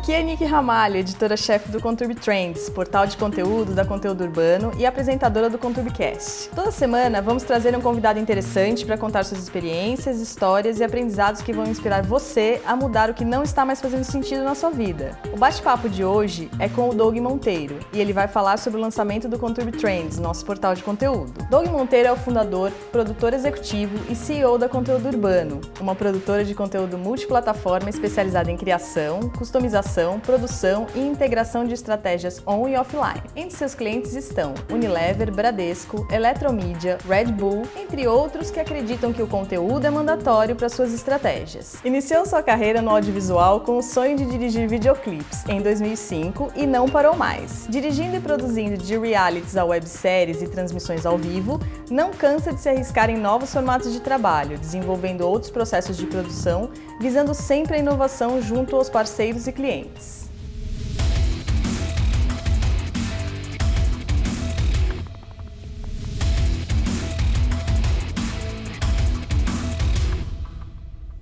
Aqui é Nick Ramalho, editora-chefe do Conturb Trends, portal de conteúdo da Conteúdo Urbano e apresentadora do Conturbcast. Toda semana vamos trazer um convidado interessante para contar suas experiências, histórias e aprendizados que vão inspirar você a mudar o que não está mais fazendo sentido na sua vida. O bate-papo de hoje é com o Doug Monteiro e ele vai falar sobre o lançamento do Conturb Trends, nosso portal de conteúdo. Doug Monteiro é o fundador, produtor executivo e CEO da Conteúdo Urbano, uma produtora de conteúdo multiplataforma especializada em criação, customização organização, produção e integração de estratégias on e offline. Entre seus clientes estão Unilever, Bradesco, Eletromídia, Red Bull, entre outros que acreditam que o conteúdo é mandatório para suas estratégias. Iniciou sua carreira no audiovisual com o sonho de dirigir videoclipes em 2005 e não parou mais. Dirigindo e produzindo de realities a webséries e transmissões ao vivo, não cansa de se arriscar em novos formatos de trabalho, desenvolvendo outros processos de produção, visando sempre a inovação junto aos parceiros e clientes.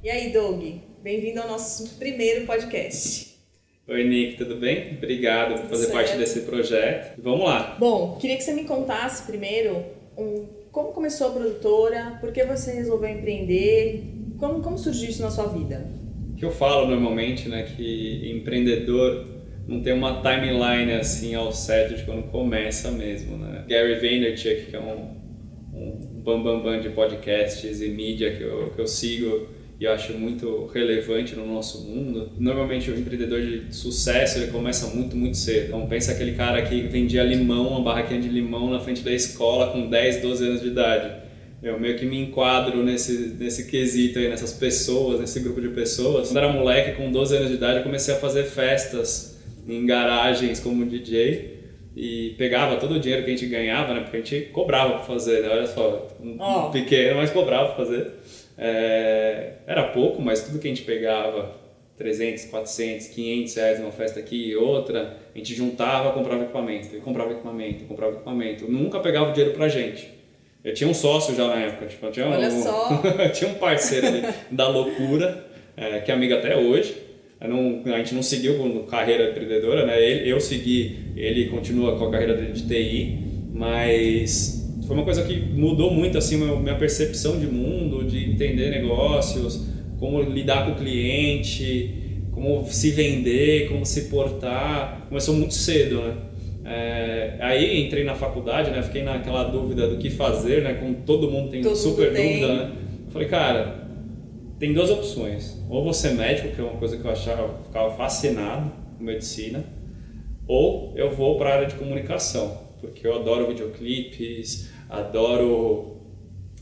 E aí, Doug? Bem-vindo ao nosso primeiro podcast. Oi, Nick, tudo bem? Obrigado por fazer certo. parte desse projeto. Vamos lá. Bom, queria que você me contasse primeiro um, como começou a produtora, por que você resolveu empreender, como, como surgiu isso na sua vida? Que eu falo normalmente, né, que empreendedor não tem uma timeline assim ao certo de quando começa mesmo, né? Gary Vaynerchuk, que é um, um bambambam bam, bam de podcasts e mídia que eu, que eu sigo e eu acho muito relevante no nosso mundo. Normalmente o empreendedor de sucesso ele começa muito, muito cedo. Então pensa aquele cara que vendia limão, uma barraquinha de limão na frente da escola com 10, 12 anos de idade eu meio que me enquadro nesse, nesse quesito aí, nessas pessoas, nesse grupo de pessoas. Quando era moleque, com 12 anos de idade, eu comecei a fazer festas em garagens como DJ e pegava todo o dinheiro que a gente ganhava, né? Porque a gente cobrava para fazer, né? Olha só, um oh. pequeno, mas cobrava para fazer. É, era pouco, mas tudo que a gente pegava, 300, 400, 500 reais numa festa aqui e outra, a gente juntava, comprava equipamento, e comprava equipamento, comprava equipamento. Nunca pegava o dinheiro pra gente. Eu tinha um sócio já na época, tipo, tinha Olha um, só. tinha um parceiro ali da loucura, é, que é amigo até hoje. Não, a gente não seguiu com carreira empreendedora, né? Ele, eu segui, ele continua com a carreira de TI, mas foi uma coisa que mudou muito assim minha percepção de mundo, de entender negócios, como lidar com o cliente, como se vender, como se portar. Começou muito cedo, né? É, aí entrei na faculdade, né? Fiquei naquela dúvida do que fazer, né? Como todo mundo tem todo super tem. dúvida, né? Falei, cara, tem duas opções. Ou você é médico, que é uma coisa que eu achava, ficava fascinado com medicina, ou eu vou para a área de comunicação, porque eu adoro videoclipes, adoro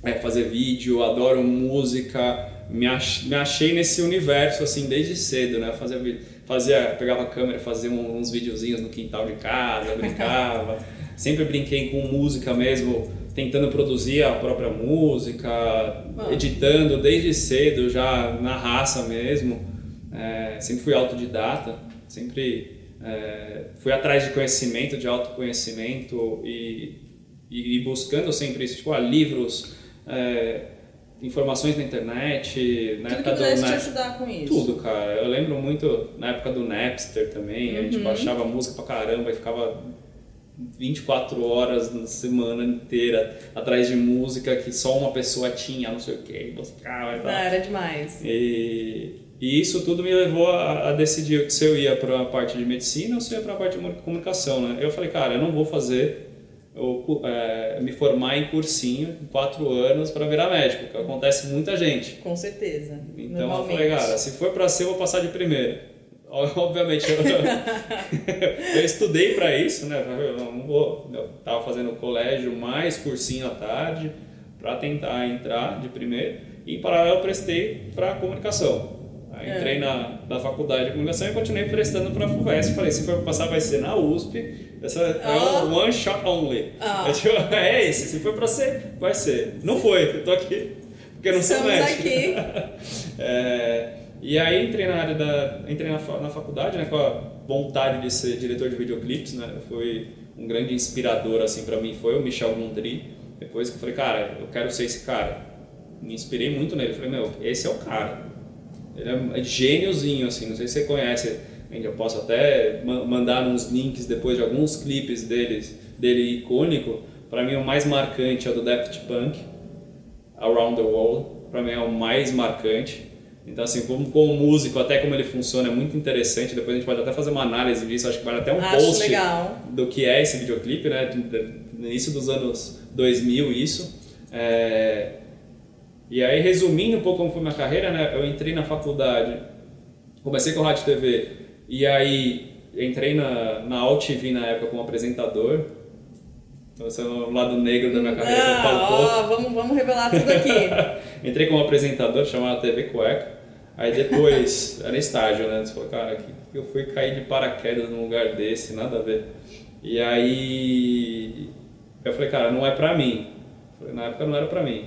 é, fazer vídeo, adoro música, me, ach, me achei nesse universo assim desde cedo, né? Fazer vídeo fazia, pegava a câmera, fazia uns videozinhos no quintal de casa, brincava. Sempre brinquei com música mesmo, tentando produzir a própria música, ah. editando desde cedo, já na raça mesmo. É, sempre fui autodidata, sempre é, fui atrás de conhecimento, de autoconhecimento e, e, e buscando sempre isso, tipo, ah, livros. É, informações na internet, na Tudo época que do te ajudar com isso. Tudo, cara. Eu lembro muito na época do Napster também, uhum. a gente uhum. baixava música pra caramba e ficava 24 horas na semana inteira atrás de música que só uma pessoa tinha, não sei o que, buscava e tal. Não, era demais. E, e isso tudo me levou a, a decidir se eu ia para a parte de medicina ou se eu ia para a parte de comunicação, né? Eu falei, cara, eu não vou fazer eu, é, me formar em cursinho em quatro anos para virar médico, que acontece muita gente. Com certeza. Então eu falei, cara, se for para ser, eu vou passar de primeira. Obviamente, eu, eu estudei para isso, né? Eu não vou, eu tava fazendo colégio mais cursinho à tarde para tentar entrar de primeiro e em paralelo eu prestei para comunicação. Aí é. entrei na, na faculdade de comunicação e continuei prestando para a FUVEST. Falei, se for passar vai ser na USP. Essa é oh. one shot only. Oh. É, tipo, é esse, se for para ser, vai ser. Não foi, eu tô aqui porque eu não Estamos sou médico. aqui. é, e aí entrei na área da entrei na, na faculdade, né, com a vontade de ser diretor de videoclipes, né? Foi um grande inspirador assim para mim foi o Michel Gondry. Depois que eu falei, cara, eu quero ser esse cara. Me inspirei muito nele. Falei, meu, esse é o cara ele é gêniozinho, assim, não sei se você conhece. Eu posso até mandar uns links depois de alguns clipes deles, dele icônico. Para mim, o mais marcante é o do Daft Punk, Around the World. Para mim, é o mais marcante. Então, assim, como, como músico, até como ele funciona, é muito interessante. Depois a gente pode até fazer uma análise disso. Acho que vale até um Acho post legal. do que é esse videoclipe, né? No início dos anos 2000, isso. É... E aí, resumindo um pouco como foi minha carreira, né? Eu entrei na faculdade, comecei com rádio e TV, e aí entrei na, na AltV na época como apresentador. Então, esse é o lado negro da minha carreira ah, que faltou. Ó, vamos, vamos revelar tudo aqui. entrei como apresentador, chamado TV Cueca. Aí depois, era estágio, né? Você falou, cara, que eu fui cair de paraquedas num lugar desse, nada a ver. E aí eu falei, cara, não é pra mim. Falei, na época não era pra mim.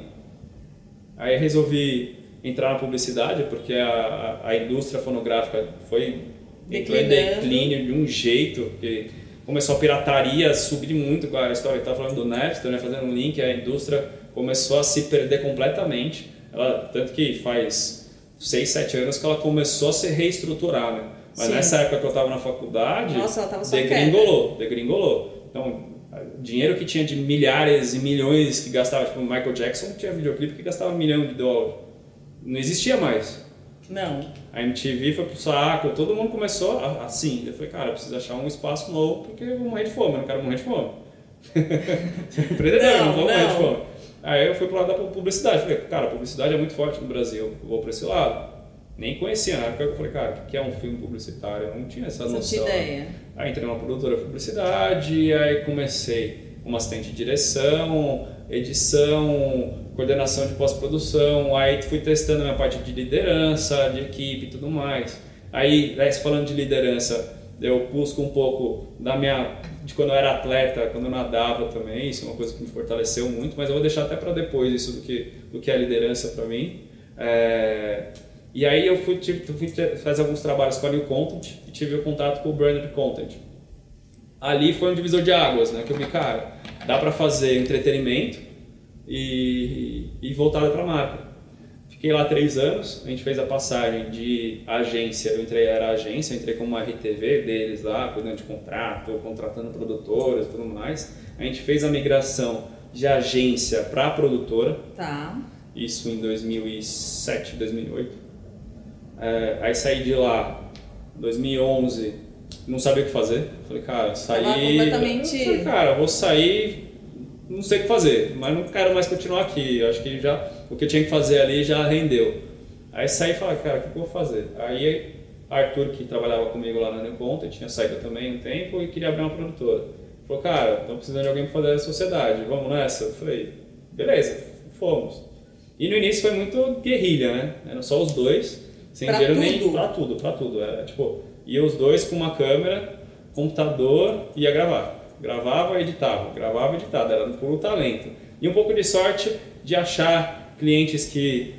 Aí resolvi entrar na publicidade, porque a, a, indústria fonográfica foi entrou em declínio de um jeito que começou a pirataria subir muito com a história que estava falando do Napster, né, fazendo um link, a indústria começou a se perder completamente. Ela, tanto que faz 6, 7 anos que ela começou a se reestruturar, né? Mas Sim. nessa época que eu estava na faculdade, Nossa, ela tava só degringolou, degringolou. Então, dinheiro que tinha de milhares e milhões que gastava, tipo, Michael Jackson tinha videoclipe que gastava um milhão de dólares. Não existia mais. Não. A MTV foi pro saco, todo mundo começou assim. Eu falei, cara, eu preciso achar um espaço novo porque eu vou morrer de fome, eu não quero morrer de fome. Empreendedor, não, não vou morrer de fome. Aí eu fui pro lado da publicidade. Falei, cara, a publicidade é muito forte no Brasil, eu vou para esse lado. Nem conhecia na época, eu falei, cara, o que é um filme publicitário? Eu não tinha essa noção. Não tinha ideia. Aí entrei numa produtora de publicidade, aí comecei como assistente de direção, edição, coordenação de pós-produção, aí fui testando a minha parte de liderança, de equipe e tudo mais. Aí, falando de liderança, eu busco um pouco da minha de quando eu era atleta, quando eu nadava também, isso é uma coisa que me fortaleceu muito, mas eu vou deixar até para depois isso do que do que é liderança para mim. É, e aí eu fui, tive, fui fazer alguns trabalhos com a New Content e tive o contato com o Branded Content. Ali foi um divisor de águas, né? Que eu vi, cara, dá para fazer entretenimento e, e voltado para marca. Fiquei lá três anos, a gente fez a passagem de agência, eu entrei, era agência, eu entrei como uma RTV deles lá, cuidando de contrato, contratando produtores e tudo mais. A gente fez a migração de agência para produtora. Tá. Isso em 2007, 2008. É, aí saí de lá, 2011, não sabia o que fazer. Falei, cara, saí. Tava completamente. Falei, cara, vou sair, não sei o que fazer, mas não quero mais continuar aqui. Eu acho que já o que eu tinha que fazer ali já rendeu. Aí saí e falei, cara, o que eu vou fazer? Aí Arthur, que trabalhava comigo lá na New Conta, tinha saído também um tempo e queria abrir uma produtora. Falou, cara, estamos precisando de alguém para fazer a sociedade, vamos nessa? Eu falei, beleza, fomos. E no início foi muito guerrilha, né? Eram só os dois, sem pra dinheiro tudo. nem pra tudo, pra tudo. Era tipo, ia os dois com uma câmera, computador, ia gravar. Gravava, editava, gravava, editava, era puro talento. E um pouco de sorte de achar clientes que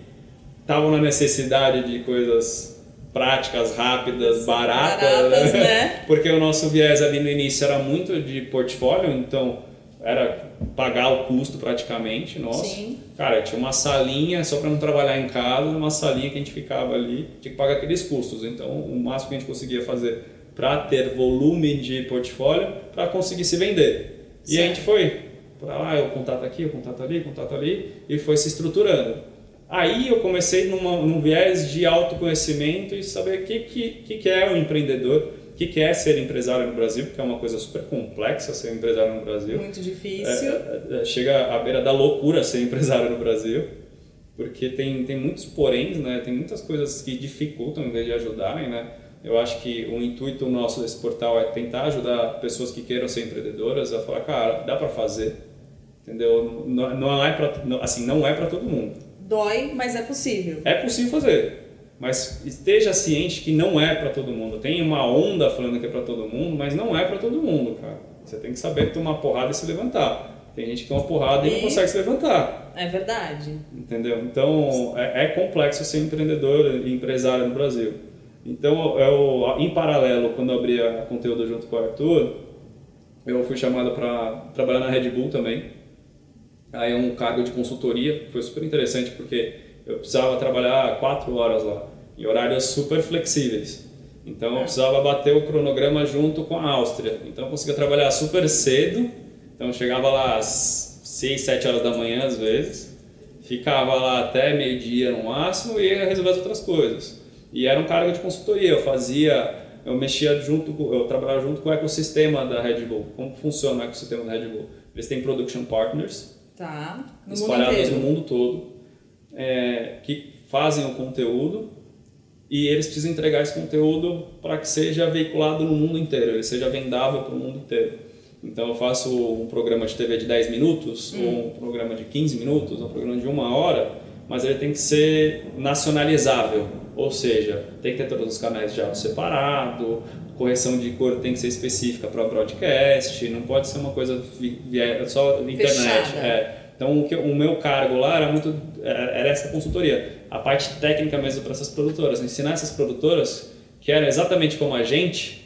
estavam na necessidade de coisas práticas, rápidas, baratas, baratas né? né? porque o nosso viés ali no início era muito de portfólio, então era pagar o custo praticamente nosso. Sim. Cara, tinha uma salinha só para não trabalhar em casa, uma salinha que a gente ficava ali, tinha que pagar aqueles custos. Então, o máximo que a gente conseguia fazer para ter volume de portfólio para conseguir se vender. E a gente foi para lá, eu contato aqui, eu contato ali, contato ali, e foi se estruturando. Aí eu comecei numa, num viés de autoconhecimento e saber o que, que, que é um empreendedor, o que, que é ser empresário no Brasil, porque é uma coisa super complexa ser empresário no Brasil. Muito difícil. É, é, é chega à beira da loucura ser empresário no Brasil, porque tem, tem muitos poréns, né? tem muitas coisas que dificultam em vez de ajudarem. Né? Eu acho que o intuito nosso desse portal é tentar ajudar pessoas que queiram ser empreendedoras a falar, cara, dá para fazer, entendeu? Não, não é para assim, não é para todo mundo. Dói, mas é possível. É possível fazer, mas esteja ciente que não é para todo mundo. Tem uma onda falando que é para todo mundo, mas não é para todo mundo, cara. Você tem que saber tomar porrada e se levantar. Tem gente que toma porrada e, e não consegue se levantar. É verdade. Entendeu? Então é, é complexo ser empreendedor e empresário no Brasil. Então, eu, em paralelo, quando eu abri a conteúdo junto com o Arthur, eu fui chamado para trabalhar na Red Bull também. Aí é um cargo de consultoria, foi super interessante porque eu precisava trabalhar quatro horas lá, em horários super flexíveis. Então eu precisava bater o cronograma junto com a Áustria. Então eu conseguia trabalhar super cedo. Então eu chegava lá às 6, 7 horas da manhã às vezes. Ficava lá até meio-dia no máximo e ia resolver as outras coisas. E era um cargo de consultoria. Eu fazia, eu mexia junto, eu trabalhava junto com o ecossistema da Red Bull. Como funciona o ecossistema da Red Bull? Eles têm production partners. Tá. No espalhados mundo no mundo todo. É, que fazem o conteúdo e eles precisam entregar esse conteúdo para que seja veiculado no mundo inteiro, ele seja vendável para o mundo inteiro. Então eu faço um programa de TV de 10 minutos, hum. ou um programa de 15 minutos, ou um programa de uma hora, mas ele tem que ser nacionalizável, ou seja, tem que ter todos os canais de áudio separado, correção de cor tem que ser específica para broadcast, não pode ser uma coisa só internet. É. Então o, que, o meu cargo lá era muito era essa consultoria, a parte técnica mesmo para essas produtoras, ensinar essas produtoras que eram exatamente como a gente,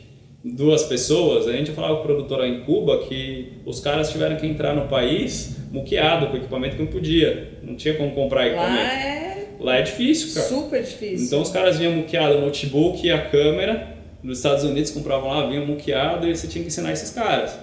duas pessoas, a gente falava com a produtora em Cuba que os caras tiveram que entrar no país muqueado com equipamento que não podia, não tinha como comprar equipamento. Lá é, Lá é difícil, cara. Super difícil. Então os caras vinham muqueado o notebook e a câmera, nos Estados Unidos compravam lá, vinham muqueado e você tinha que ensinar esses caras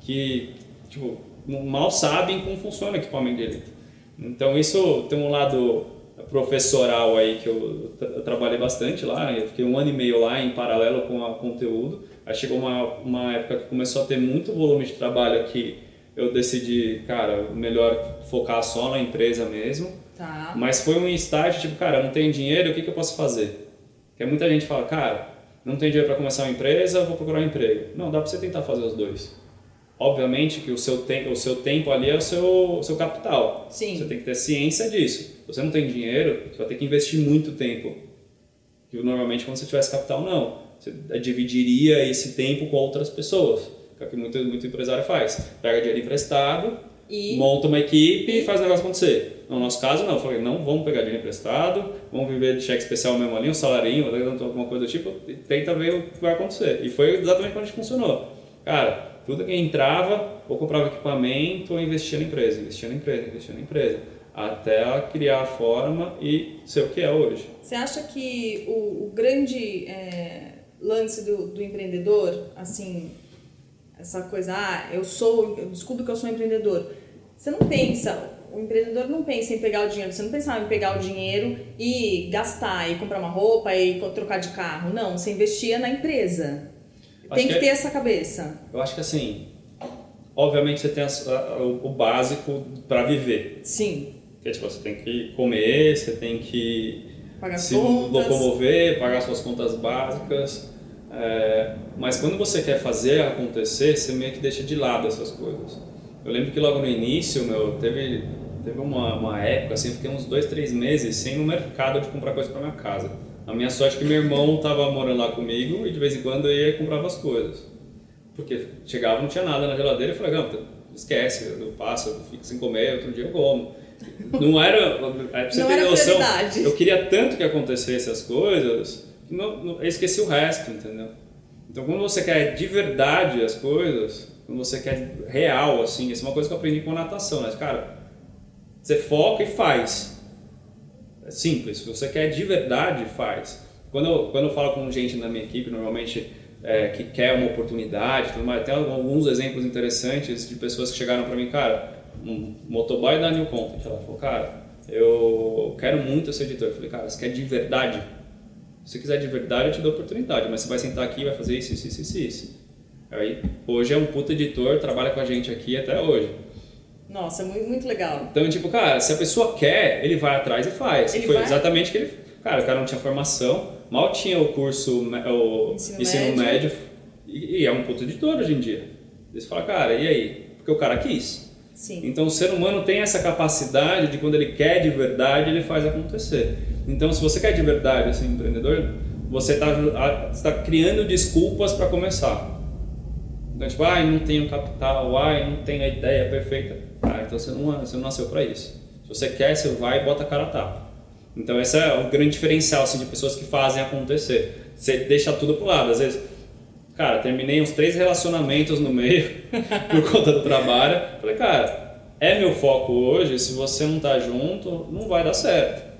que, tipo, mal sabem como funciona o equipamento direito. Então isso tem um lado professoral aí que eu, eu, trabalhei bastante lá, eu fiquei um ano e meio lá em paralelo com o conteúdo. Aí chegou uma, uma época que começou a ter muito volume de trabalho aqui, eu decidi, cara, melhor focar só na empresa mesmo. Tá. Mas foi um estágio tipo, cara, não tenho dinheiro, o que, que eu posso fazer? Porque muita gente fala, cara, não tenho dinheiro para começar uma empresa, vou procurar um emprego. Não, dá para você tentar fazer os dois. Obviamente que o seu, te o seu tempo ali é o seu, o seu capital. Sim. Você tem que ter ciência disso. Se você não tem dinheiro, você vai ter que investir muito tempo. Que normalmente quando você tivesse capital, não. Você dividiria esse tempo com outras pessoas. Que é o que muito, muito empresário faz. Pega dinheiro emprestado, e... monta uma equipe e faz o negócio acontecer. No nosso caso, não. Eu falei, não vamos pegar dinheiro emprestado, vamos viver de cheque especial mesmo ali, um salarinho, alguma coisa do tipo, e tenta ver o que vai acontecer. E foi exatamente quando a gente funcionou. Cara, tudo que entrava, ou comprava equipamento, ou investia na empresa, investia na empresa, investia na empresa, até ela criar a forma e ser o que é hoje. Você acha que o, o grande é, lance do, do empreendedor, assim, essa coisa, ah, eu sou, eu descubro que eu sou um empreendedor. Você não pensa, o empreendedor não pensa em pegar o dinheiro, você não pensa em pegar o dinheiro e gastar, e comprar uma roupa, e trocar de carro. Não, você investia na empresa. Tem que, que, ter essa cabeça. Eu acho que assim, obviamente você tem o, básico para viver. Sim. Que é, tipo, você tem que comer, você tem que pagar se contas. locomover, pagar suas contas básicas. É, mas quando você quer fazer acontecer, você meio que deixa de lado essas coisas. Eu lembro que logo no início, meu, teve, teve uma, uma época, assim, fiquei uns dois, três meses sem no mercado de comprar coisa para minha casa. A minha sorte é que meu irmão estava morando lá comigo e de vez em quando eu ia e comprava as coisas. Porque chegava não tinha nada na geladeira e eu falei, não, esquece, eu passo, eu fico sem comer, outro dia eu como. Não era, é pra você não ter noção, prioridade. eu queria tanto que acontecesse as coisas que não, não, eu esqueci o resto, entendeu? Então quando você quer de verdade as coisas, quando você quer real, assim, isso é uma coisa que eu aprendi com a natação, né? Cara, você foca e faz. É simples. Se você quer de verdade, faz. Quando eu, quando eu falo com gente na minha equipe, normalmente é, que quer uma oportunidade, tudo mais, tem alguns exemplos interessantes de pessoas que chegaram para mim, cara, um motoboy da New Content, ela falou, cara, eu quero muito ser editor. Eu falei, cara, você quer de verdade? Se você quiser de verdade, eu te dou oportunidade, mas você vai sentar aqui e vai fazer isso, isso, isso, isso, isso. Aí, hoje é um puta editor, trabalha com a gente aqui até hoje. Nossa, muito, muito legal. Então, tipo, cara, se a pessoa quer, ele vai atrás e faz. Ele Foi vai? exatamente o que ele. Cara, o cara não tinha formação, mal tinha o curso, o Ensino ensino, médio. médio, e, e é um puto editor hoje em dia. Eles falam, cara, e aí? Porque o cara quis. Sim. Então o ser humano tem essa capacidade de quando ele quer de verdade, ele faz acontecer. Então se você quer de verdade ser empreendedor, você está tá criando desculpas para começar. Então tipo, ai, não tenho capital, ai, não tenho a ideia perfeita. Então você não, você não nasceu para isso. Se você quer, você vai e bota a cara a tapa. Então esse é o grande diferencial assim, de pessoas que fazem acontecer. Você deixa tudo pro lado. Às vezes, cara, terminei uns três relacionamentos no meio por conta do trabalho. Falei, cara, é meu foco hoje. Se você não tá junto, não vai dar certo.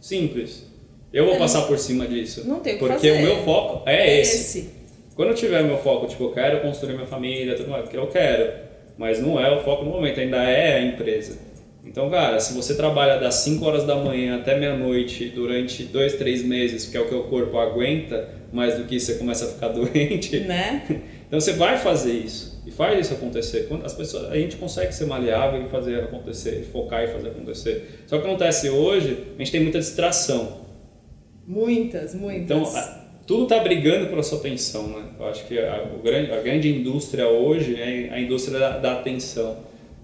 Simples. Eu vou passar por cima disso. Não tem o que Porque fazer. o meu foco é, É esse. esse. Quando eu tiver meu foco, tipo, eu quero construir minha família, tudo mais, porque eu quero. Mas não é o foco no momento, ainda é a empresa. Então, cara, se você trabalha das 5 horas da manhã até meia-noite durante dois, três meses, que é o que o corpo aguenta, mais do que você começa a ficar doente, Né? então você vai fazer isso e faz isso acontecer. Quando as pessoas, a gente consegue ser maleável e fazer acontecer, focar e fazer acontecer. Só que acontece hoje, a gente tem muita distração. Muitas, muitas. Então, a- tudo está brigando pela sua atenção, né? Eu acho que a, grande, a grande indústria hoje é a indústria da, da atenção.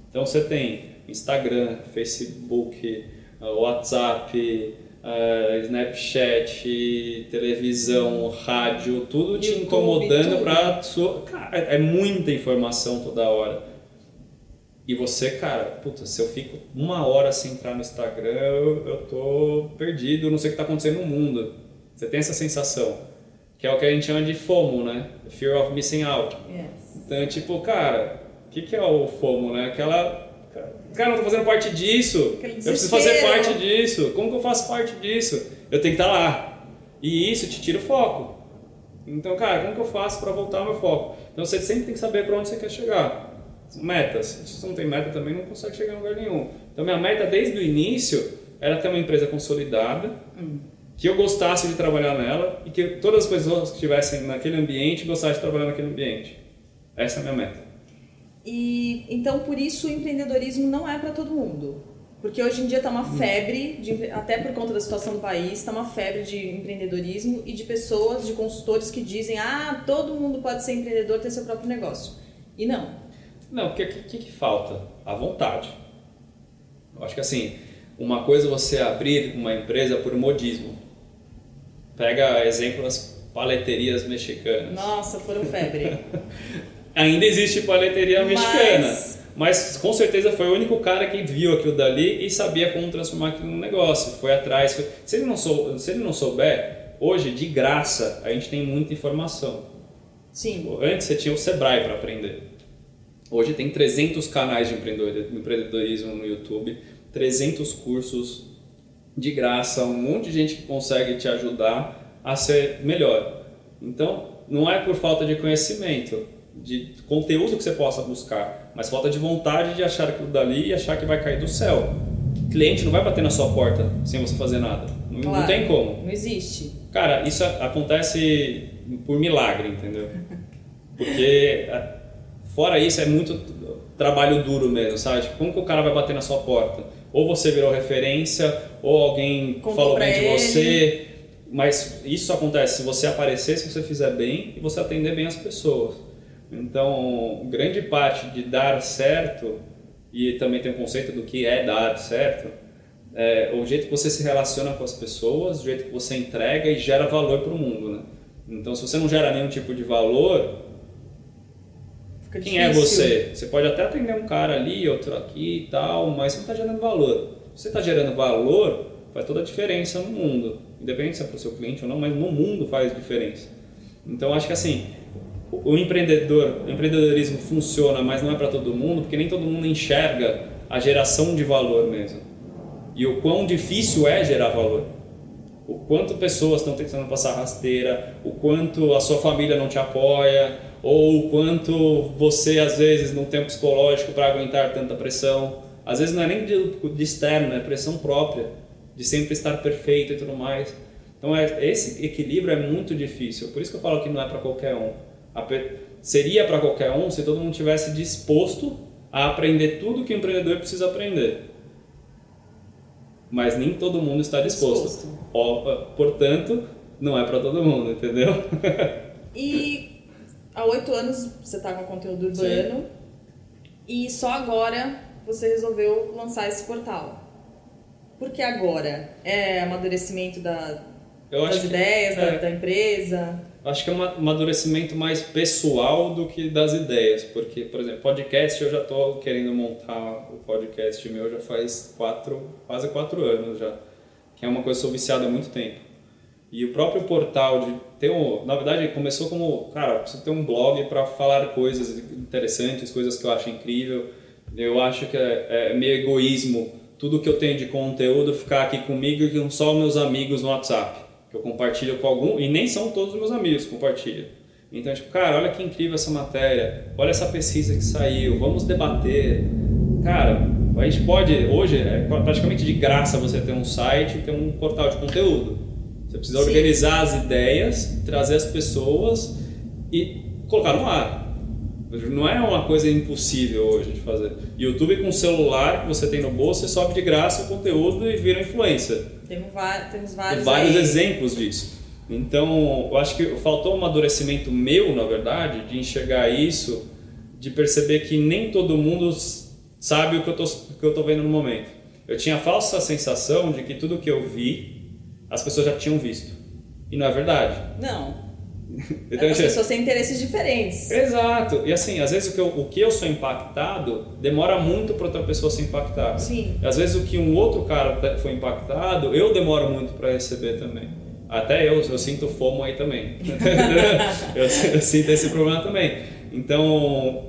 Então, você tem Instagram, Facebook, uh, WhatsApp, uh, Snapchat, televisão, rádio, tudo te YouTube, incomodando tudo. para sua... Cara, é muita informação toda hora. E você, cara, puta, se eu fico uma hora sem entrar no Instagram, eu, eu tô perdido, não sei o que tá acontecendo no mundo. Você tem essa sensação, que é o que a gente chama de FOMO, né? Fear of Missing Out. Yes. Então, tipo, cara, o que, que é o FOMO, né? Aquela. Cara, eu não tô fazendo parte disso. Eu preciso fazer parte disso. Como que eu faço parte disso? Eu tenho que estar lá. E isso te tira o foco. Então, cara, como que eu faço para voltar ao meu foco? Então, você sempre tem que saber para onde você quer chegar. Metas. Se você não tem meta também, não consegue chegar em lugar nenhum. Então, minha meta desde o início era ter uma empresa consolidada, que eu gostasse de trabalhar nela e que todas as pessoas que estivessem naquele ambiente gostassem de trabalhar naquele ambiente. Essa é a minha meta. E então por isso o empreendedorismo não é para todo mundo. Porque hoje em dia está uma febre, de até por conta da situação do país, está uma febre de empreendedorismo e de pessoas, de consultores que dizem: ah, todo mundo pode ser empreendedor, ter seu próprio negócio. E não. Não, porque o que, que, que falta? A vontade. Eu acho que assim, uma coisa é você abrir uma empresa por modismo. Pega exemplo das paleterias mexicanas. Nossa, foram febre. Ainda existe paleteria Mas- mexicana. Mas com certeza foi o único cara que viu aquilo dali e sabia como transformar aquilo num negócio. Foi atrás. foi- Se, ele não sou, se ele não souber, hoje, de graça, a gente tem muita informação. Sim. Antes você tinha o Sebrae para aprender. Hoje tem 300 canais de empreendedor- empreendedorismo no YouTube, 300 cursos de graça, um monte de gente que consegue te ajudar a ser melhor. Então, não é por falta de conhecimento, de conteúdo que você possa buscar, mas falta de vontade de achar aquilo dali e achar que vai cair do céu. O cliente não vai bater na sua porta sem você fazer nada. Não, não Claro. tem como. Não existe. Cara, isso acontece por milagre, entendeu? Porque fora isso é muito trabalho duro mesmo, sabe? Tipo, como que o cara vai bater na sua porta? Ou você virou referência, ou alguém Contou falou bem de você. Mas isso acontece se você aparecer, se você fizer bem e você atender bem as pessoas. Então, grande parte de dar certo, e também tem o conceito do que é dar certo, é o jeito que você se relaciona com as pessoas, o jeito que você entrega e gera valor para o mundo, né? Então, se você não gera nenhum tipo de valor, Fica quem é difícil. você? Você pode até atender um cara ali, outro aqui e tal, mas você não está gerando valor. Se você está gerando valor, faz toda a diferença no mundo. Independente se é para o seu cliente ou não, mas no mundo faz diferença. Então, acho que assim, o o empreendedor, o empreendedorismo funciona, mas não é para todo mundo, porque nem todo mundo enxerga a geração de valor mesmo. E o quão difícil é gerar valor. O quanto pessoas estão tentando passar rasteira, o quanto a sua família não te apoia, ou o quanto você às vezes não tem um psicológico para aguentar tanta pressão. Às vezes não é nem de, de externo, é pressão própria, de sempre estar perfeito e tudo mais. Então é, esse equilíbrio é muito difícil. Por isso que eu falo que não é para qualquer um. Seria para qualquer um se todo mundo tivesse disposto a aprender tudo que o empreendedor precisa aprender. Mas nem todo mundo está disposto. Disposto. Portanto, não é para todo mundo, entendeu? E há oito anos você está com conteúdo urbano e só agora você resolveu lançar esse portal. Por que agora? É amadurecimento da, das acho que- ideias, da, é. da empresa? Acho que é um amadurecimento mais pessoal do que das ideias, porque, por exemplo, podcast eu já estou querendo montar o podcast meu já faz quatro, quase quatro anos já, que é uma coisa que eu sou viciado há muito tempo. E o próprio portal de ter um, na verdade começou como, cara, preciso ter um blog para falar coisas interessantes, coisas que eu acho incrível. Eu acho que é, é meio egoísmo tudo que eu tenho de conteúdo ficar aqui comigo e com só meus amigos no WhatsApp, que eu compartilho com algum, e nem são todos os meus amigos que compartilham. Então, tipo, cara, olha que incrível essa matéria, olha essa pesquisa que saiu, vamos debater. Cara, a gente pode, hoje, é praticamente de graça você ter um site e ter um portal de conteúdo. Você precisa Sim. organizar as ideias, trazer as pessoas e colocar no ar. Não é uma coisa impossível hoje de fazer. YouTube com celular que você tem no bolso, você sobe de graça o conteúdo e vira influência. Temos, temos vários, tem vários exemplos disso. Então, eu acho que faltou um amadurecimento meu, na verdade, de enxergar isso, de perceber que nem todo mundo sabe o que eu tô vendo no momento. Eu tinha a falsa sensação de que tudo que eu vi, as pessoas já tinham visto. E não é verdade. Não. Então, As pessoas têm interesses diferentes. Exato. E assim, às vezes o que eu, o que eu sou impactado demora muito para outra pessoa ser impactada. Sim. E às vezes o que um outro cara foi impactado, eu demoro muito para receber também. Até eu, eu sinto fomo aí também. eu, eu, sinto esse problema também. Então,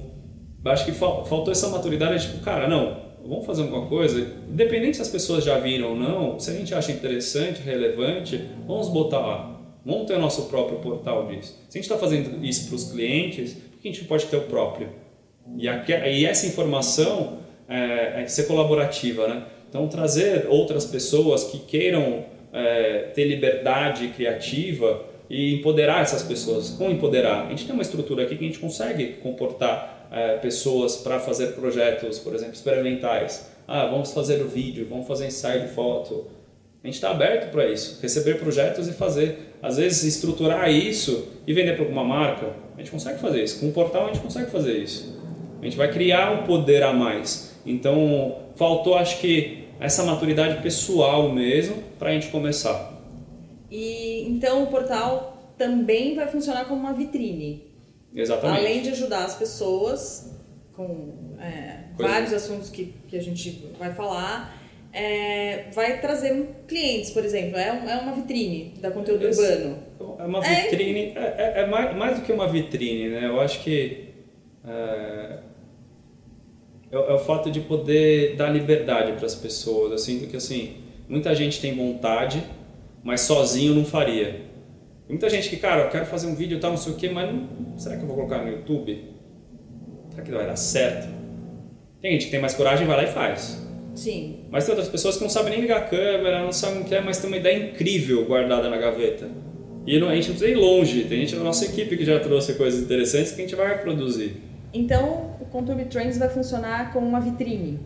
acho que faltou essa maturidade, tipo, cara, não, vamos fazer alguma coisa, independente se as pessoas já viram ou não, se a gente acha interessante, relevante, vamos botar lá Ter o nosso próprio portal disso. Se a gente está fazendo isso para os clientes, por que a gente pode ter o próprio? E, e essa informação é, é, ser colaborativa, né? Então, trazer outras pessoas que queiram é, ter liberdade criativa e empoderar essas pessoas. Como empoderar? A gente tem uma estrutura aqui que a gente consegue comportar é, pessoas para fazer projetos, por exemplo, experimentais. Ah, vamos fazer o vídeo, vamos fazer ensaio de foto, a gente está aberto para isso, receber projetos e fazer. Às vezes, estruturar isso e vender para alguma marca, a gente consegue fazer isso. Com um portal, a gente consegue fazer isso. A gente vai criar um poder a mais. Então, faltou, acho que, essa maturidade pessoal mesmo para a gente começar. E então o portal também vai funcionar como uma vitrine. Exatamente. Além de ajudar as pessoas com é, vários assuntos que, que a gente vai falar é, vai trazer clientes, por exemplo. É, é uma vitrine da conteúdo é, urbano. É uma vitrine, é, é, é, mais, mais do que uma vitrine, né? Eu acho que é, é, é o fato de poder dar liberdade para as pessoas. Assim, porque assim, muita gente tem vontade, mas sozinho não faria. Muita gente que, cara, eu quero fazer um vídeo e tal, não sei o quê, mas não, será que eu vou colocar no YouTube? Será que vai dar certo? Tem gente que tem mais coragem, vai lá e faz. Sim. Mas tem outras pessoas que não sabem nem ligar a câmera, não sabem o que é, mas tem uma ideia incrível guardada na gaveta. E a gente não precisa ir longe, tem gente na nossa equipe que já trouxe coisas interessantes que a gente vai produzir. Então, o Conturb Trends vai funcionar como uma vitrine?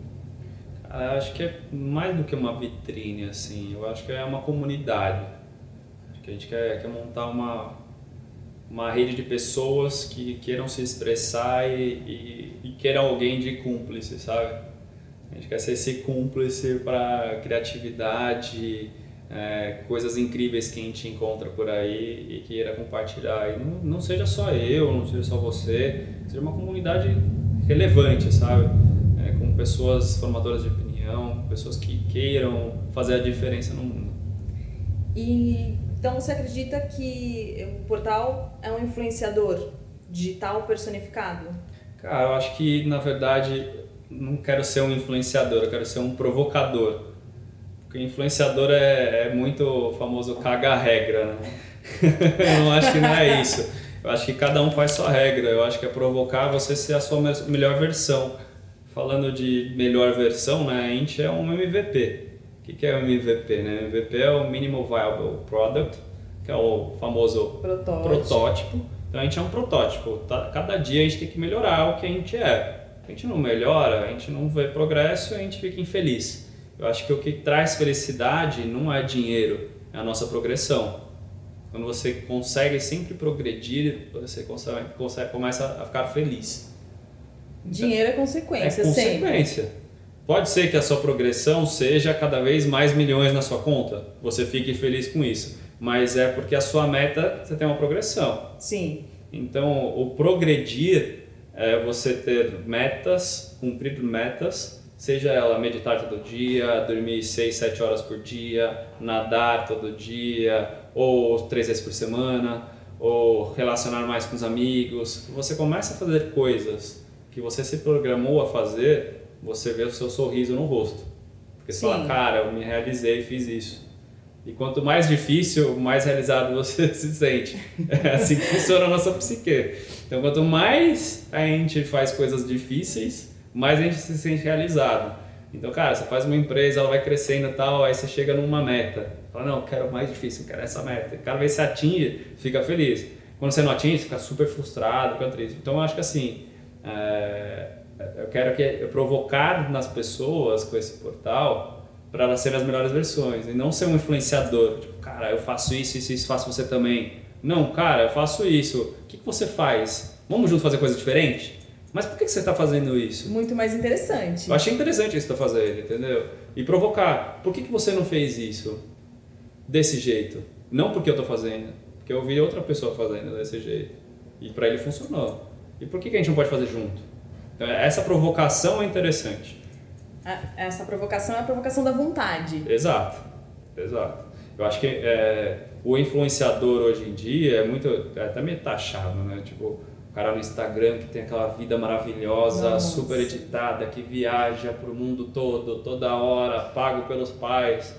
Eu acho que é mais do que uma vitrine, assim. Eu acho que é uma comunidade. Acho que a gente quer, quer montar uma, uma rede de pessoas que queiram se expressar e, e, e queiram alguém de cúmplice, sabe? A gente quer ser esse cúmplice para criatividade, é, coisas incríveis que a gente encontra por aí e queira compartilhar. E não, não seja só eu, não seja só você, seja uma comunidade relevante, sabe? É, com pessoas formadoras de opinião, pessoas que queiram fazer a diferença no mundo. E então você acredita que o portal é um influenciador digital personificado? Cara, eu acho que na verdade não quero ser um influenciador, eu quero ser um provocador. Porque influenciador é, é muito famoso caga a regra, né? eu não acho que não é isso. Eu acho que cada um faz sua regra. Eu acho que é provocar você ser a sua melhor versão. Falando de melhor versão, né, a gente é um MVP. O que é o MVP? Né? MVP é o Minimal Viable Product, que é o famoso protótipo. protótipo. Então a gente é um protótipo. Tá, cada dia a gente tem que melhorar o que a gente é a gente não melhora, a gente não vê progresso, a gente fica infeliz. Eu acho que o que traz felicidade não é dinheiro, é a nossa progressão. Quando você consegue sempre progredir, você consegue, consegue começa a ficar feliz. Dinheiro é consequência, é consequência. Sempre. Pode ser que a sua progressão seja cada vez mais milhões na sua conta. Você fique feliz com isso. Mas é porque a sua meta, você tem uma progressão. Sim. Então, o progredir é você ter metas, cumprir metas, seja ela meditar todo dia, dormir 6, 7 horas por dia, nadar todo dia, ou três vezes por semana, ou relacionar mais com os amigos. Você começa a fazer coisas que você se programou a fazer, você vê o seu sorriso no rosto. Porque você fala, cara, eu me realizei, fiz isso. E quanto mais difícil, mais realizado você se sente. É assim que funciona a nossa psique. Então, quanto mais a gente faz coisas difíceis, mais a gente se sente realizado. Então, cara, você faz uma empresa, ela vai crescendo e tal, aí você chega numa meta. Fala, não, quero mais difícil, quero essa meta. Cada vez que você atinge, fica feliz. Quando você não atinge, você fica super frustrado, fica triste. Então, eu acho que assim, é, eu quero que provocar nas pessoas com esse portal para elas serem as melhores versões e não ser um influenciador. Tipo, cara, eu faço isso, isso, isso, faço você também. Não, cara, eu faço isso. O que, que você faz? Vamos junto fazer coisa diferente? Mas por que, que você está fazendo isso? Muito mais interessante. Eu achei interessante isso que você está fazendo, entendeu? E provocar. Por que, que você não fez isso desse jeito? Não porque eu estou fazendo, porque eu vi outra pessoa fazendo desse jeito. E para ele funcionou. E por que, que a gente não pode fazer junto? Então, essa provocação é interessante. Essa provocação é a provocação da vontade. Exato, exato. Eu acho que é, o influenciador hoje em dia é muito. É até meio taxado, né? Tipo, o cara no Instagram que tem aquela vida maravilhosa, Nossa. super editada, que viaja pro mundo todo, toda hora, pago pelos pais.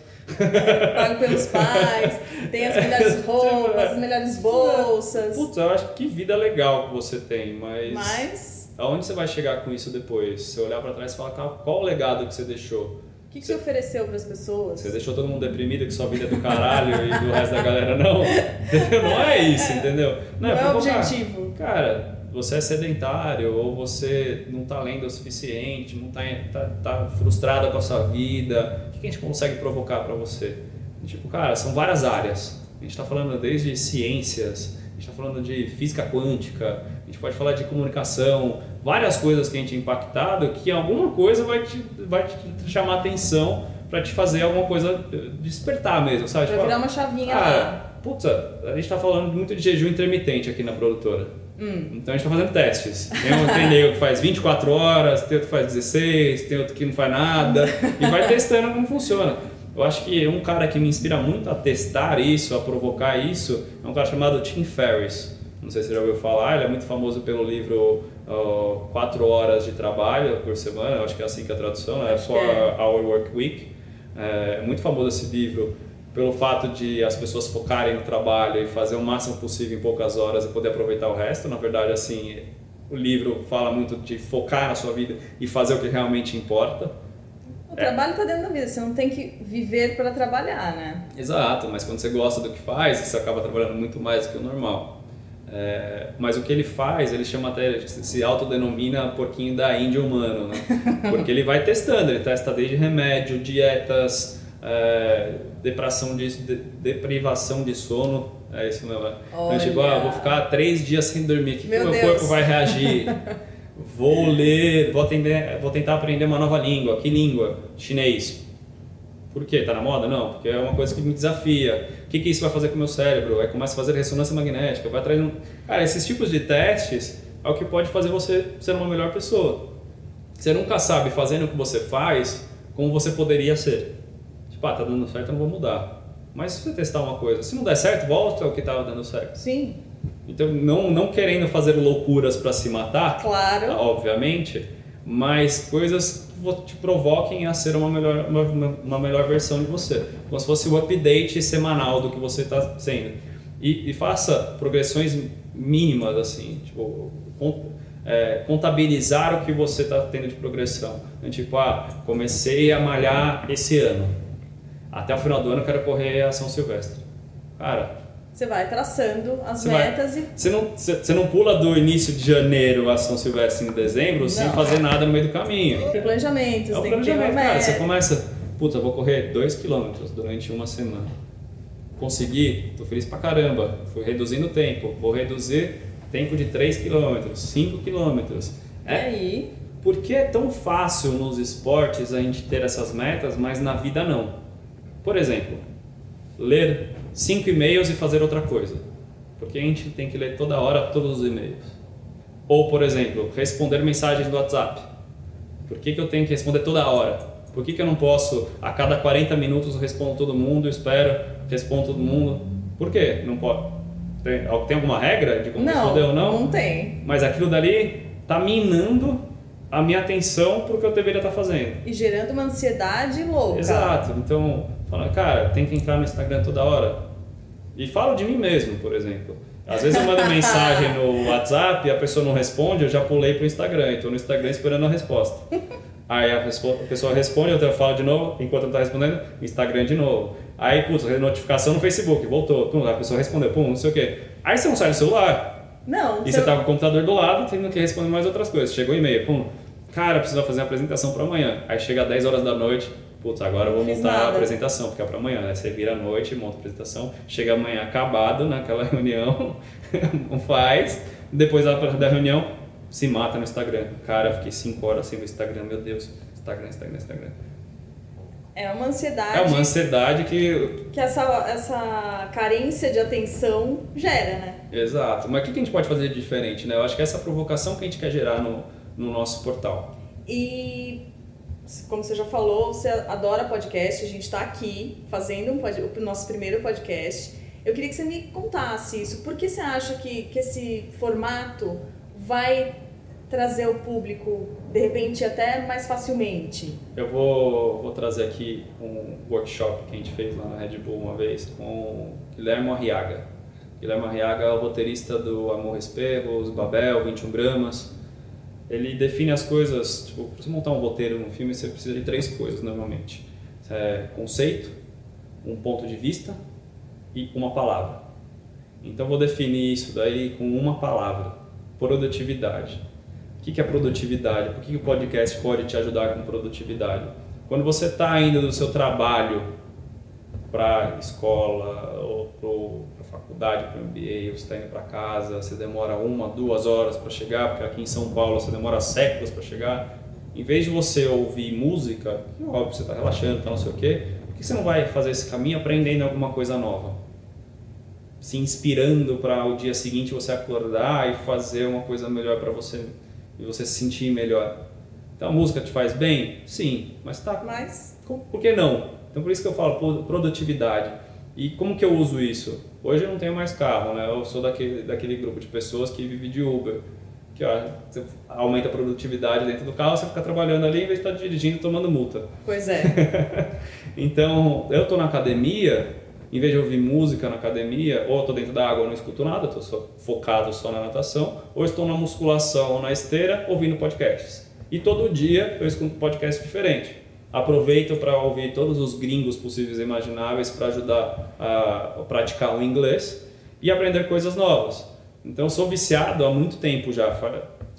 pago pelos pais, tem as melhores roupas, as melhores bolsas. Putz, eu acho que vida legal que você tem, mas. Mas aonde você vai chegar com isso depois? Você olhar para trás e falar qual, o legado que você deixou? O que, que você ofereceu para as pessoas? Você deixou todo mundo deprimido que sua vida é do caralho e do resto da galera não? Não é isso, entendeu? Não, é não é, é objetivo. Cara, você é sedentário ou você não está lendo o suficiente, não está tá, tá frustrado com a sua vida. O que a gente consegue provocar para você? Tipo, cara, são várias áreas. A gente está falando desde ciências, a gente está falando de física quântica, a gente pode falar de comunicação, várias coisas que a gente é impactado, que alguma coisa vai te, vai te chamar atenção para te fazer alguma coisa despertar mesmo, sabe? Pra tipo, virar uma chavinha lá. Putz, a gente está falando muito de jejum intermitente aqui na produtora. Hum. Então a gente está fazendo testes. Tem um tem que faz 24 horas, tem outro que faz 16, tem outro que não faz nada, e vai testando como funciona. Eu acho que um cara que me inspira muito a testar isso, a provocar isso, é um cara chamado Tim Ferriss. Não sei se você já ouviu falar, ele é muito famoso pelo livro uh, Quatro Horas de Trabalho por Semana, acho que é assim que é a tradução, né? For é. Our Work Week. É, é muito famoso esse livro pelo fato de as pessoas focarem no trabalho e fazer o máximo possível em poucas horas e poder aproveitar o resto. Na verdade, assim, o livro fala muito de focar na sua vida e fazer o que realmente importa. O trabalho está dentro da vida, você não tem que viver para trabalhar, né? Exato, mas quando você gosta do que faz, você acaba trabalhando muito mais do que o normal. É, mas o que ele faz, ele chama até, se autodenomina porquinho da Índia humano, né? Porque ele vai testando, ele testa desde remédio, dietas, é, depressão de, de, deprivação de sono, é isso mesmo. Né? Então, tipo, ah, vou ficar três dias sem dormir, o que, meu, meu corpo vai reagir? Vou ler, vou, atender, vou tentar aprender uma nova língua. Que língua? Chinês. Por quê? Tá na moda? Não, porque é uma coisa que me desafia. O que, que isso vai fazer com o meu cérebro? Aí começa a fazer ressonância magnética, vai. Um... Cara, esses tipos de testes é o que pode fazer você ser uma melhor pessoa. Você nunca sabe, fazendo o que você faz, como você poderia ser. Tipo, ah, tá dando certo, eu não vou mudar. Mas se você testar uma coisa, se não der certo, volta ao que estava dando certo. Sim. Então, não, não querendo fazer loucuras para se matar, claro. obviamente, mas coisas que te provoquem a ser uma melhor, uma, uma melhor versão de você. Como se fosse o update semanal do que você está sendo. E, e, faça progressões mínimas, assim, tipo, é, contabilizar o que você está tendo de progressão. Então, tipo, ah, comecei a malhar esse ano. Até o final do ano eu quero correr a São Silvestre. Cara, você vai traçando as você metas vai. e. Você não, você não pula do início de janeiro a São Silvestre em dezembro não. sem fazer nada no meio do caminho. Tem planejamento, é tem planejamento, cara. Você começa, puta, vou correr 2 km durante uma semana. Consegui, tô feliz pra caramba. Fui reduzindo o tempo. Vou reduzir tempo de 3 km, 5 km. É, e aí? Por que é tão fácil nos esportes a gente ter essas metas, mas na vida não? Por exemplo, ler cinco e-mails e fazer outra coisa. Porque a gente tem que ler toda hora todos os e-mails. Ou, por exemplo, responder mensagens do WhatsApp. Por que, que eu tenho que responder toda hora? Por que, que eu não posso, a cada 40 minutos, eu respondo todo mundo, espero, respondo todo mundo? Por quê? Não pode? Tem, tem alguma regra de como não, responder ou não? Não tem. Mas aquilo dali está minando a minha atenção para o que eu deveria estar fazendo. E gerando uma ansiedade louca. Exato. Então, fala, cara, tem que entrar no Instagram toda hora. E falo de mim mesmo, por exemplo. Às vezes eu mando mensagem no WhatsApp e a pessoa não responde, eu já pulei pro Instagram. Estou no Instagram esperando a resposta. Aí a, pessoa responde, eu falo de novo, enquanto ela está respondendo, Instagram de novo. Aí, putz, notificação no Facebook, voltou, pum, a pessoa respondeu, pum, não sei o quê. Aí você não sai do celular. Não. E você está com o computador do lado, tendo que responder mais outras coisas. Chegou o e-mail, pum, cara, precisa fazer uma apresentação para amanhã. Aí chega às 10 horas da noite, putz, agora eu vou montar nada. a apresentação, porque é para amanhã, né? Você vira à noite, monta a apresentação, chega amanhã acabado naquela reunião, faz, depois da reunião, se mata no Instagram. Cara, fiquei 5 horas sem o Instagram, meu Deus. Instagram, Instagram, Instagram. É uma ansiedade. É uma ansiedade que. Que essa, essa carência de atenção gera, né? Exato. Mas o que a gente pode fazer de diferente, né? Eu acho que essa provocação que a gente quer gerar no, no nosso portal. E como você já falou, você adora podcast, a gente está aqui fazendo um pod, o nosso primeiro podcast. Eu queria que você me contasse isso. Por que você acha que, que esse formato vai trazer o público, de repente, até mais facilmente? Eu vou, vou trazer aqui um workshop que a gente fez lá na Red Bull uma vez com Guilherme Arriaga. Guilherme Arriaga é o roteirista do Amor Espelhos, Babel, 21 Gramas. Ele define as coisas, tipo, para você montar um roteiro num filme, você precisa de três coisas normalmente. É conceito, um ponto de vista e uma palavra. Então vou definir isso daí com uma palavra, produtividade o que é produtividade? Por que o podcast pode te ajudar com produtividade? Quando você está indo do seu trabalho para escola ou para faculdade, para MBA, ou você está indo para casa, você demora uma, duas horas para chegar, porque aqui em São Paulo você demora séculos para chegar. Em vez de você ouvir música, que óbvio você está relaxando, tá não sei o quê, por que você não vai fazer esse caminho aprendendo alguma coisa nova? Se inspirando para o dia seguinte você acordar e fazer uma coisa melhor para você e você se sentir melhor. Então a música te faz bem? Sim, mas tá. Mas por que não? Então por isso que eu falo produtividade. E como que eu uso isso? Hoje eu não tenho mais carro, né? Eu sou daquele, daquele grupo de pessoas que vive de Uber. Que ó, você aumenta a produtividade dentro do carro, você fica trabalhando ali em vez de estar dirigindo tomando multa. Pois é. então, eu estou na academia, em vez de ouvir música na academia, ou estou dentro da água e não escuto nada, estou focado só na natação, ou estou na musculação ou na esteira ouvindo podcasts. E todo dia eu escuto um podcast diferente. Aproveito para ouvir todos os gringos possíveis e imagináveis para ajudar a praticar o inglês e aprender coisas novas. Então, sou viciado há muito tempo já.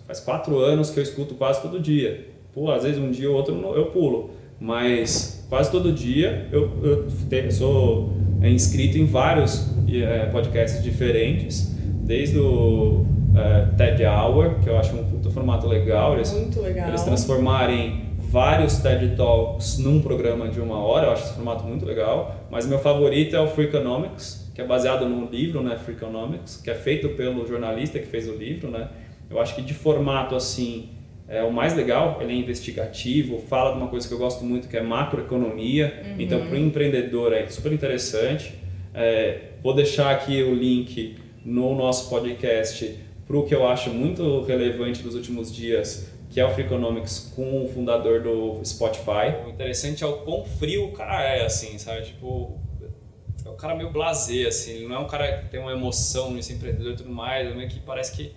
Faz quatro anos que eu escuto quase todo dia. Pô, às vezes um dia ou outro eu pulo, mas quase todo dia eu, eu sou é inscrito em vários é, podcasts diferentes, desde o é, TED Hour, que eu acho um puto formato legal. Eles, Muito legal. Eles transformarem vários TED Talks num programa de uma hora, eu acho esse formato muito legal. Mas meu favorito é o Freakonomics, que é baseado no livro, né, Freakonomics, que é feito pelo jornalista que fez o livro, né. Eu acho que de formato assim é o mais legal, ele é investigativo, fala de uma coisa que eu gosto muito que é macroeconomia. Uhum. Então, para o empreendedor é super interessante. É, vou deixar aqui o link no nosso podcast para o que eu acho muito relevante dos últimos dias, que é o Freakonomics com o fundador do Spotify. O interessante é o quão frio o cara é, assim, sabe? Tipo, é um cara meio blasé, assim. Ele não é um cara que tem uma emoção nesse empreendedor e tudo mais, é meio que parece que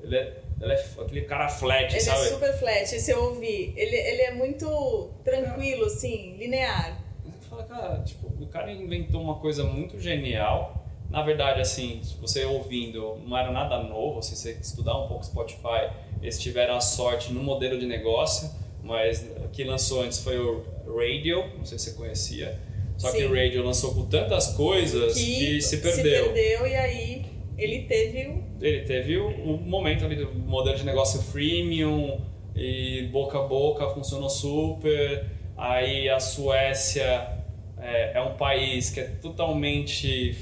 ele é ele é aquele cara flat, ele sabe? Ele é super flat, se eu ouvir. Ele, ele é muito tranquilo, é. assim, linear. Você fala, cara, tipo, o cara inventou uma coisa muito genial. Na verdade, assim, você ouvindo, não era nada novo. Se você estudar um pouco Spotify, eles tiveram a sorte no modelo de negócio, mas o que lançou antes foi o Radio, não sei se você conhecia. Só Sim. que o Radio lançou com tantas coisas que, que se perdeu. Se perdeu e aí ele teve ele teve o, o, momento ali do modelo de negócio freemium e boca a boca funcionou super. Aí a Suécia é, é um país que é totalmente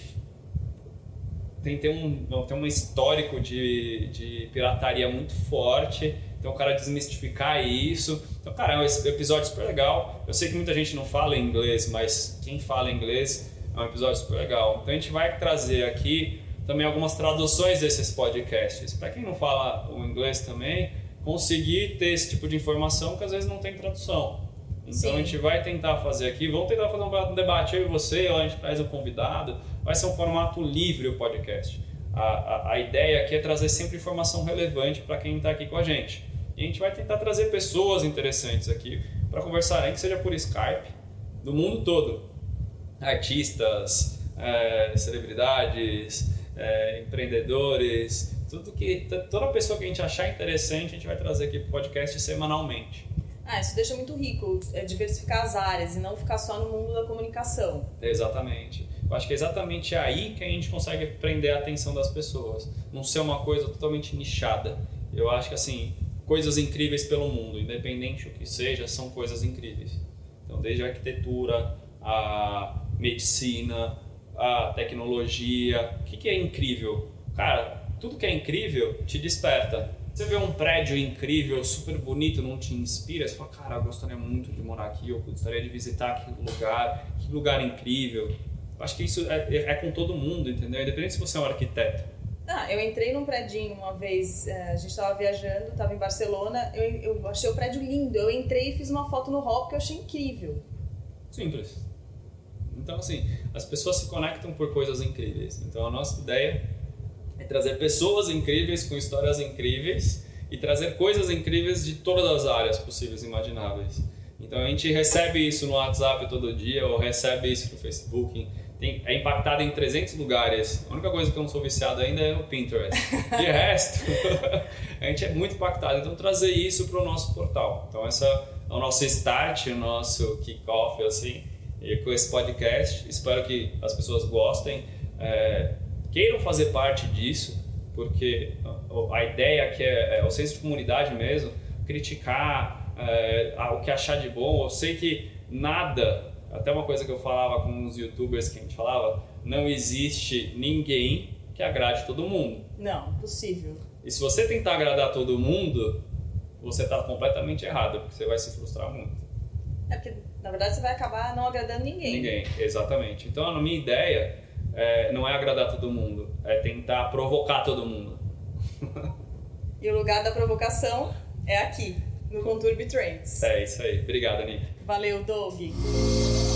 tem, tem, um, tem um histórico de, de pirataria muito forte. Então, o cara desmistificar isso. Então, cara, é um episódio super legal. Eu sei que muita gente não fala inglês, mas quem fala inglês é um episódio super legal. Então, a gente vai trazer aqui também algumas traduções desses podcasts. Para quem não fala o inglês também, conseguir ter esse tipo de informação que às vezes não tem tradução. Então Sim. a gente vai tentar fazer aqui, vamos tentar fazer um debate eu e você, ou a gente traz um convidado, vai ser um formato livre o podcast. A, a, a ideia aqui é trazer sempre informação relevante para quem está aqui com a gente. E a gente vai tentar trazer pessoas interessantes aqui para conversar, nem que seja por Skype, do mundo todo. Artistas, é, celebridades, é, empreendedores, tudo que toda pessoa que a gente achar interessante, a gente vai trazer aqui para o podcast semanalmente. Ah, isso deixa muito rico, é diversificar as áreas e não ficar só no mundo da comunicação. Exatamente. Eu acho que é exatamente aí que a gente consegue prender a atenção das pessoas. Não ser uma coisa totalmente nichada. Eu acho que, assim, coisas incríveis pelo mundo, independente do que seja, são coisas incríveis. Então, desde a arquitetura, a medicina, a tecnologia. O que, que é incrível? Cara, tudo que é incrível te desperta. Você vê um prédio incrível, super bonito, não te inspira? Você fala, cara, eu gostaria muito de morar aqui, eu gostaria de visitar aquele lugar, que lugar incrível. Acho que isso é, é com todo mundo, entendeu? Independente se você é um arquiteto. Ah, eu entrei num prédio uma vez, a gente estava viajando, estava em Barcelona, eu, eu achei o prédio lindo, eu entrei e fiz uma foto no hall que eu achei incrível. Simples. Então, assim, as pessoas se conectam por coisas incríveis. Então, a nossa ideia é trazer pessoas incríveis com histórias incríveis e trazer coisas incríveis de todas as áreas possíveis e imagináveis. Então a gente recebe isso no WhatsApp todo dia ou recebe isso no Facebook. Tem, é impactado em 300 lugares. A única coisa que eu não sou viciado ainda é o Pinterest. De resto, a gente é muito impactado. Então trazer isso para o nosso portal. Então essa é o nosso start, o nosso kickoff assim, e com esse podcast. Espero que as pessoas gostem. É, queiram fazer parte disso, porque a ideia aqui é, é o senso de comunidade mesmo, criticar é, o que achar de bom. Eu sei que nada, até uma coisa que eu falava com uns youtubers que a gente falava, não existe ninguém que agrade todo mundo. Não, possível. E se você tentar agradar todo mundo, você está completamente errado, porque você vai se frustrar muito. É porque, na verdade, você vai acabar não agradando ninguém. Ninguém, exatamente. Então, a minha ideia é, não é agradar todo mundo, é tentar provocar todo mundo. e o lugar da provocação é aqui, no Conturb Trends. É isso aí. Obrigado, Nick. Valeu, Doug.